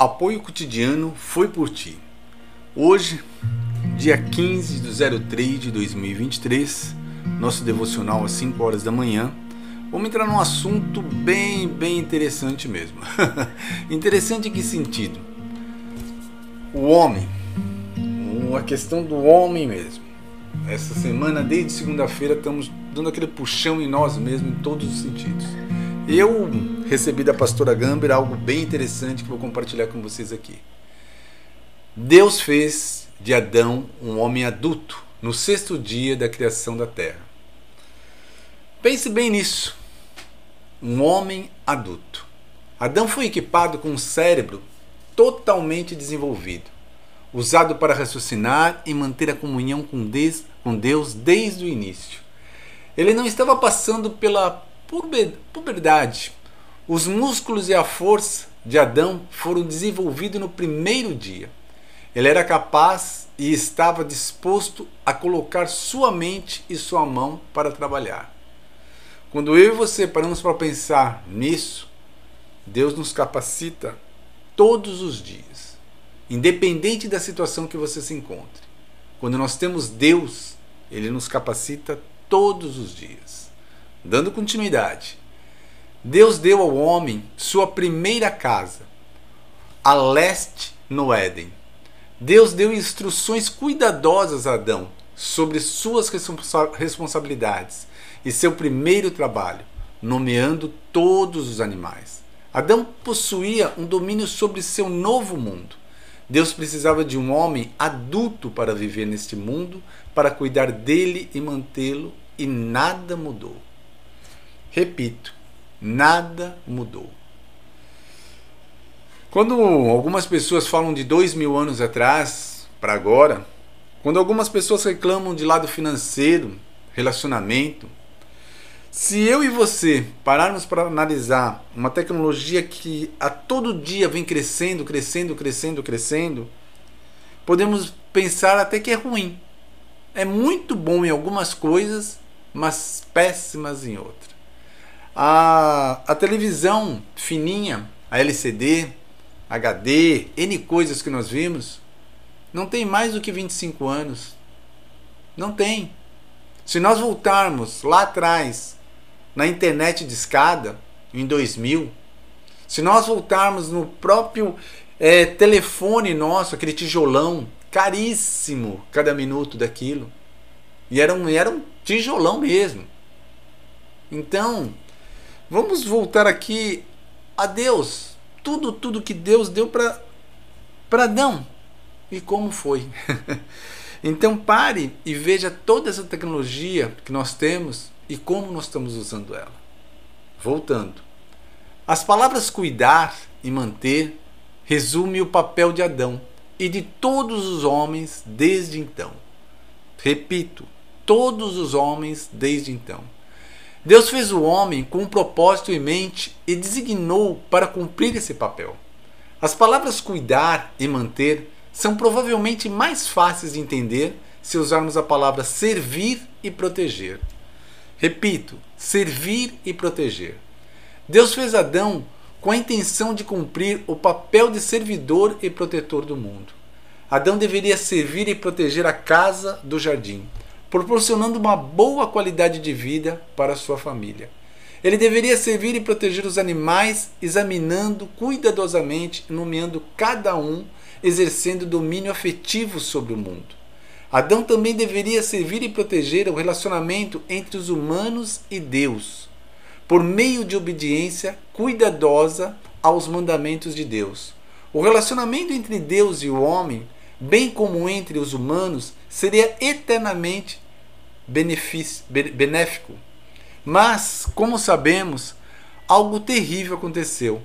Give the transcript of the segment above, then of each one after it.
Apoio cotidiano foi por ti. Hoje, dia 15 de 03 de 2023, nosso devocional às 5 horas da manhã. Vamos entrar num assunto bem, bem interessante mesmo. interessante em que sentido? O homem, a questão do homem mesmo. Essa semana, desde segunda-feira, estamos dando aquele puxão em nós mesmos em todos os sentidos. Eu recebi da pastora Gamber algo bem interessante que vou compartilhar com vocês aqui. Deus fez de Adão um homem adulto no sexto dia da criação da terra. Pense bem nisso. Um homem adulto. Adão foi equipado com um cérebro totalmente desenvolvido, usado para raciocinar e manter a comunhão com Deus desde o início. Ele não estava passando pela puberdade. Os músculos e a força de Adão foram desenvolvidos no primeiro dia. Ele era capaz e estava disposto a colocar sua mente e sua mão para trabalhar. Quando eu e você paramos para pensar nisso, Deus nos capacita todos os dias, independente da situação que você se encontre. Quando nós temos Deus, Ele nos capacita todos os dias. Dando continuidade, Deus deu ao homem sua primeira casa, a leste no Éden. Deus deu instruções cuidadosas a Adão sobre suas responsabilidades e seu primeiro trabalho, nomeando todos os animais. Adão possuía um domínio sobre seu novo mundo. Deus precisava de um homem adulto para viver neste mundo, para cuidar dele e mantê-lo, e nada mudou. Repito, nada mudou. Quando algumas pessoas falam de dois mil anos atrás para agora, quando algumas pessoas reclamam de lado financeiro, relacionamento, se eu e você pararmos para analisar uma tecnologia que a todo dia vem crescendo, crescendo, crescendo, crescendo, podemos pensar até que é ruim. É muito bom em algumas coisas, mas péssimas em outras. A, a televisão fininha, a LCD, HD, N coisas que nós vimos, não tem mais do que 25 anos. Não tem. Se nós voltarmos lá atrás, na internet de escada, em 2000, se nós voltarmos no próprio é, telefone nosso, aquele tijolão, caríssimo cada minuto daquilo, e era um, era um tijolão mesmo. Então, Vamos voltar aqui a Deus. Tudo, tudo que Deus deu para para Adão e como foi. então pare e veja toda essa tecnologia que nós temos e como nós estamos usando ela. Voltando. As palavras cuidar e manter resume o papel de Adão e de todos os homens desde então. Repito, todos os homens desde então. Deus fez o homem com um propósito em mente e designou para cumprir esse papel. As palavras cuidar e manter são provavelmente mais fáceis de entender se usarmos a palavra servir e proteger. Repito, servir e proteger. Deus fez Adão com a intenção de cumprir o papel de servidor e protetor do mundo. Adão deveria servir e proteger a casa do jardim proporcionando uma boa qualidade de vida para sua família. Ele deveria servir e proteger os animais, examinando cuidadosamente, nomeando cada um, exercendo domínio afetivo sobre o mundo. Adão também deveria servir e proteger o relacionamento entre os humanos e Deus, por meio de obediência cuidadosa aos mandamentos de Deus. O relacionamento entre Deus e o homem, bem como entre os humanos, seria eternamente benéfico. Mas, como sabemos, algo terrível aconteceu.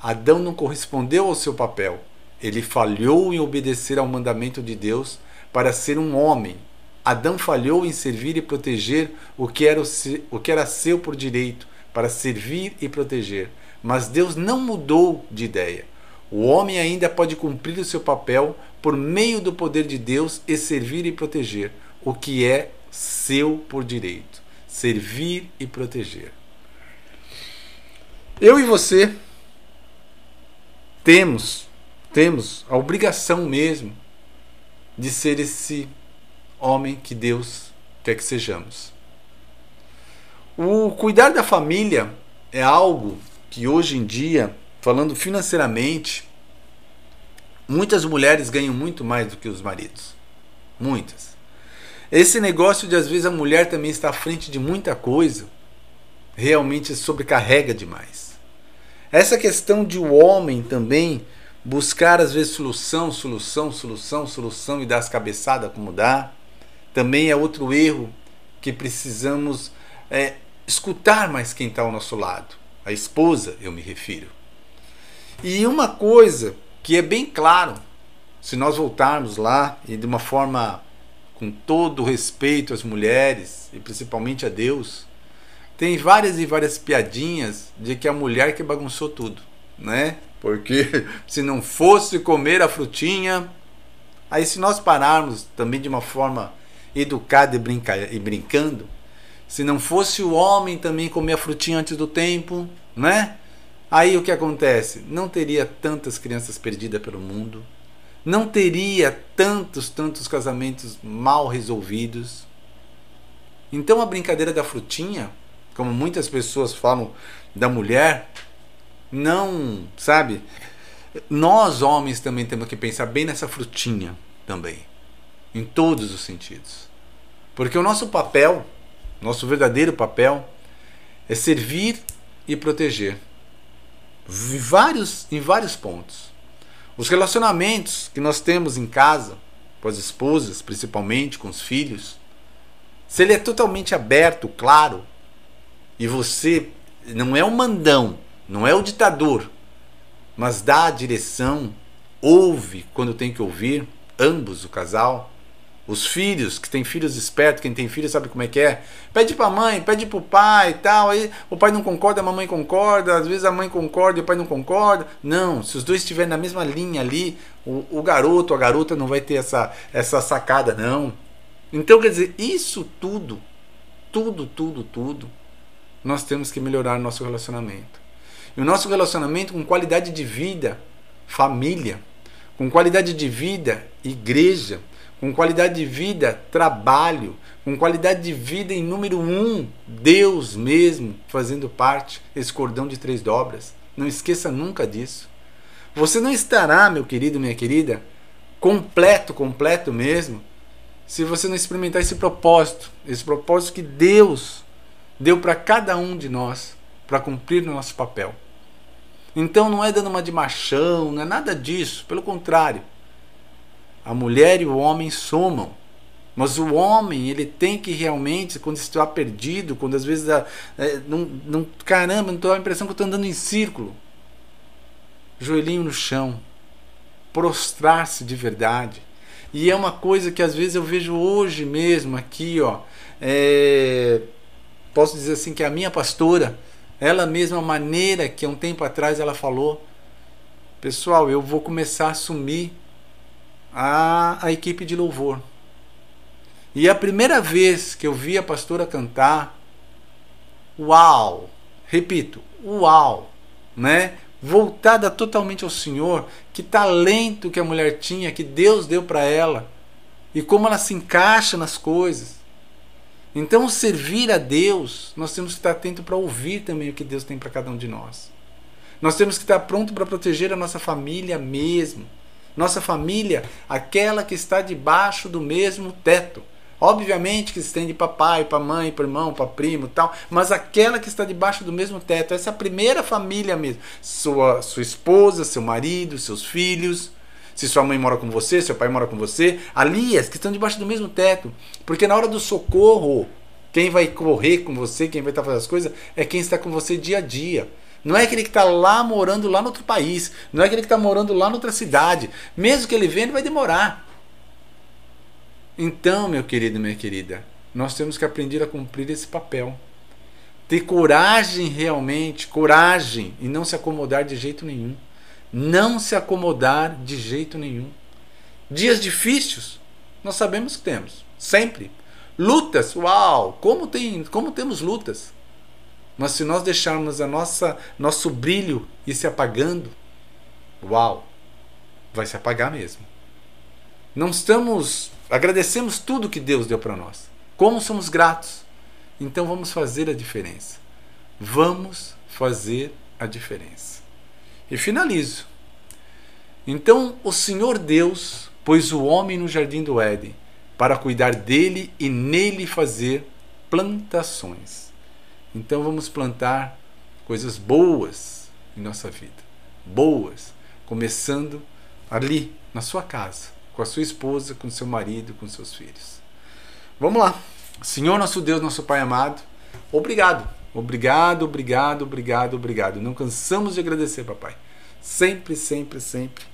Adão não correspondeu ao seu papel. Ele falhou em obedecer ao mandamento de Deus para ser um homem. Adão falhou em servir e proteger o que era, o que era seu por direito, para servir e proteger. Mas Deus não mudou de ideia. O homem ainda pode cumprir o seu papel por meio do poder de Deus e servir e proteger, o que é seu por direito, servir e proteger. Eu e você temos temos a obrigação mesmo de ser esse homem que Deus quer que sejamos. O cuidar da família é algo que hoje em dia, falando financeiramente, muitas mulheres ganham muito mais do que os maridos. Muitas. Esse negócio de às vezes a mulher também está à frente de muita coisa, realmente sobrecarrega demais. Essa questão de o homem também buscar às vezes solução, solução, solução, solução e dar as cabeçadas como dá, também é outro erro que precisamos é, escutar mais quem está ao nosso lado. A esposa, eu me refiro. E uma coisa que é bem claro, se nós voltarmos lá e de uma forma com todo respeito às mulheres e principalmente a Deus, tem várias e várias piadinhas de que a mulher que bagunçou tudo, né? Porque se não fosse comer a frutinha, aí se nós pararmos também de uma forma educada e, brinca, e brincando, se não fosse o homem também comer a frutinha antes do tempo, né? Aí o que acontece? Não teria tantas crianças perdidas pelo mundo, não teria tantos, tantos casamentos mal resolvidos. Então a brincadeira da frutinha, como muitas pessoas falam da mulher, não, sabe? Nós homens também temos que pensar bem nessa frutinha também, em todos os sentidos. Porque o nosso papel nosso verdadeiro papel é servir e proteger. Em vários, em vários pontos. Os relacionamentos que nós temos em casa, com as esposas, principalmente com os filhos, se ele é totalmente aberto, claro, e você não é o mandão, não é o ditador, mas dá a direção, ouve quando tem que ouvir, ambos, o casal, os filhos, que tem filhos espertos, quem tem filho sabe como é que é. Pede pra mãe, pede pro pai e tal. Aí o pai não concorda, a mamãe concorda. Às vezes a mãe concorda e o pai não concorda. Não, se os dois estiverem na mesma linha ali, o, o garoto, a garota não vai ter essa, essa sacada, não. Então, quer dizer, isso tudo, tudo, tudo, tudo, nós temos que melhorar nosso relacionamento. E o nosso relacionamento com qualidade de vida, família, com qualidade de vida, igreja com qualidade de vida, trabalho, com qualidade de vida em número um, Deus mesmo fazendo parte esse cordão de três dobras. Não esqueça nunca disso. Você não estará, meu querido, minha querida, completo, completo mesmo, se você não experimentar esse propósito, esse propósito que Deus deu para cada um de nós para cumprir o nosso papel. Então não é dando uma de machão, não é nada disso, pelo contrário a mulher e o homem somam. Mas o homem, ele tem que realmente, quando está perdido, quando às vezes é, não, não, caramba, não estou a impressão que eu estou andando em círculo. Joelhinho no chão, prostrar-se de verdade. E é uma coisa que às vezes eu vejo hoje mesmo aqui, ó. É, posso dizer assim que a minha pastora, ela mesma, a maneira que um tempo atrás ela falou, pessoal, eu vou começar a assumir a, a equipe de louvor. E a primeira vez que eu vi a pastora cantar, uau! Repito, uau! Né? Voltada totalmente ao Senhor, que talento que a mulher tinha, que Deus deu para ela, e como ela se encaixa nas coisas. Então, servir a Deus, nós temos que estar atento para ouvir também o que Deus tem para cada um de nós. Nós temos que estar pronto para proteger a nossa família mesmo. Nossa família, aquela que está debaixo do mesmo teto. Obviamente que se estende para pai, para mãe, para irmão, para primo tal, mas aquela que está debaixo do mesmo teto, essa é a primeira família mesmo. Sua, sua esposa, seu marido, seus filhos, se sua mãe mora com você, seu pai mora com você, ali as que estão debaixo do mesmo teto. Porque na hora do socorro, quem vai correr com você, quem vai estar fazendo as coisas, é quem está com você dia a dia. Não é aquele que está lá morando lá no outro país. Não é aquele que está morando lá noutra cidade. Mesmo que ele venha, ele vai demorar. Então, meu querido, minha querida, nós temos que aprender a cumprir esse papel. Ter coragem realmente, coragem, e não se acomodar de jeito nenhum. Não se acomodar de jeito nenhum. Dias difíceis, nós sabemos que temos, sempre. Lutas, uau, como tem, como temos lutas. Mas se nós deixarmos a nossa nosso brilho ir se apagando, uau, vai se apagar mesmo. Não estamos. Agradecemos tudo que Deus deu para nós. Como somos gratos. Então vamos fazer a diferença. Vamos fazer a diferença. E finalizo. Então o Senhor Deus pôs o homem no jardim do Éden para cuidar dele e nele fazer plantações. Então vamos plantar coisas boas em nossa vida. Boas. Começando ali, na sua casa, com a sua esposa, com seu marido, com seus filhos. Vamos lá. Senhor nosso Deus, nosso Pai amado, obrigado. Obrigado, obrigado, obrigado, obrigado. Não cansamos de agradecer, papai. Sempre, sempre, sempre.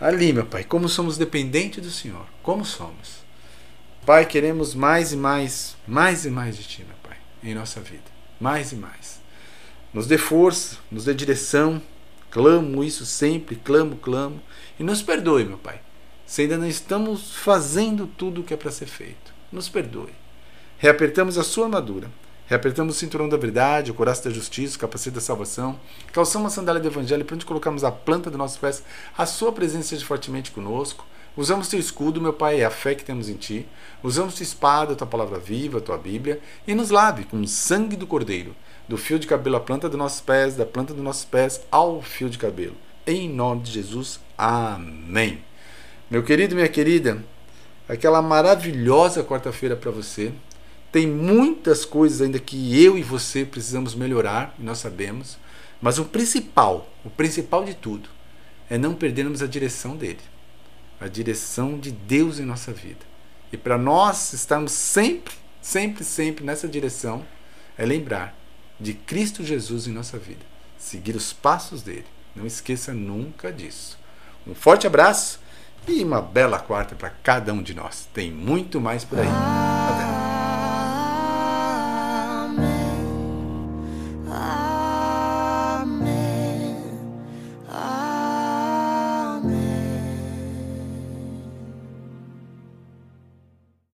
Ali, meu Pai, como somos dependentes do Senhor. Como somos. Pai, queremos mais e mais, mais e mais de Ti, meu Pai, em nossa vida. Mais e mais. Nos dê força, nos dê direção. Clamo isso sempre, clamo, clamo. E nos perdoe, meu Pai, se ainda não estamos fazendo tudo o que é para ser feito. Nos perdoe. Reapertamos a sua armadura. Reapertamos o cinturão da verdade, o coração da justiça, o capacete da salvação. Calçamos a sandália do evangelho para onde colocamos a planta dos nossos pés. A sua presença seja fortemente conosco. Usamos teu escudo, meu Pai, é a fé que temos em ti. Usamos tua espada, tua palavra viva, tua Bíblia. E nos lave com o sangue do Cordeiro, do fio de cabelo à planta dos nossos pés, da planta dos nossos pés ao fio de cabelo. Em nome de Jesus. Amém. Meu querido, minha querida, aquela maravilhosa quarta-feira para você. Tem muitas coisas ainda que eu e você precisamos melhorar, nós sabemos, mas o principal, o principal de tudo, é não perdermos a direção dele, a direção de Deus em nossa vida. E para nós estarmos sempre, sempre, sempre nessa direção, é lembrar de Cristo Jesus em nossa vida, seguir os passos dele. Não esqueça nunca disso. Um forte abraço e uma bela quarta para cada um de nós. Tem muito mais por aí.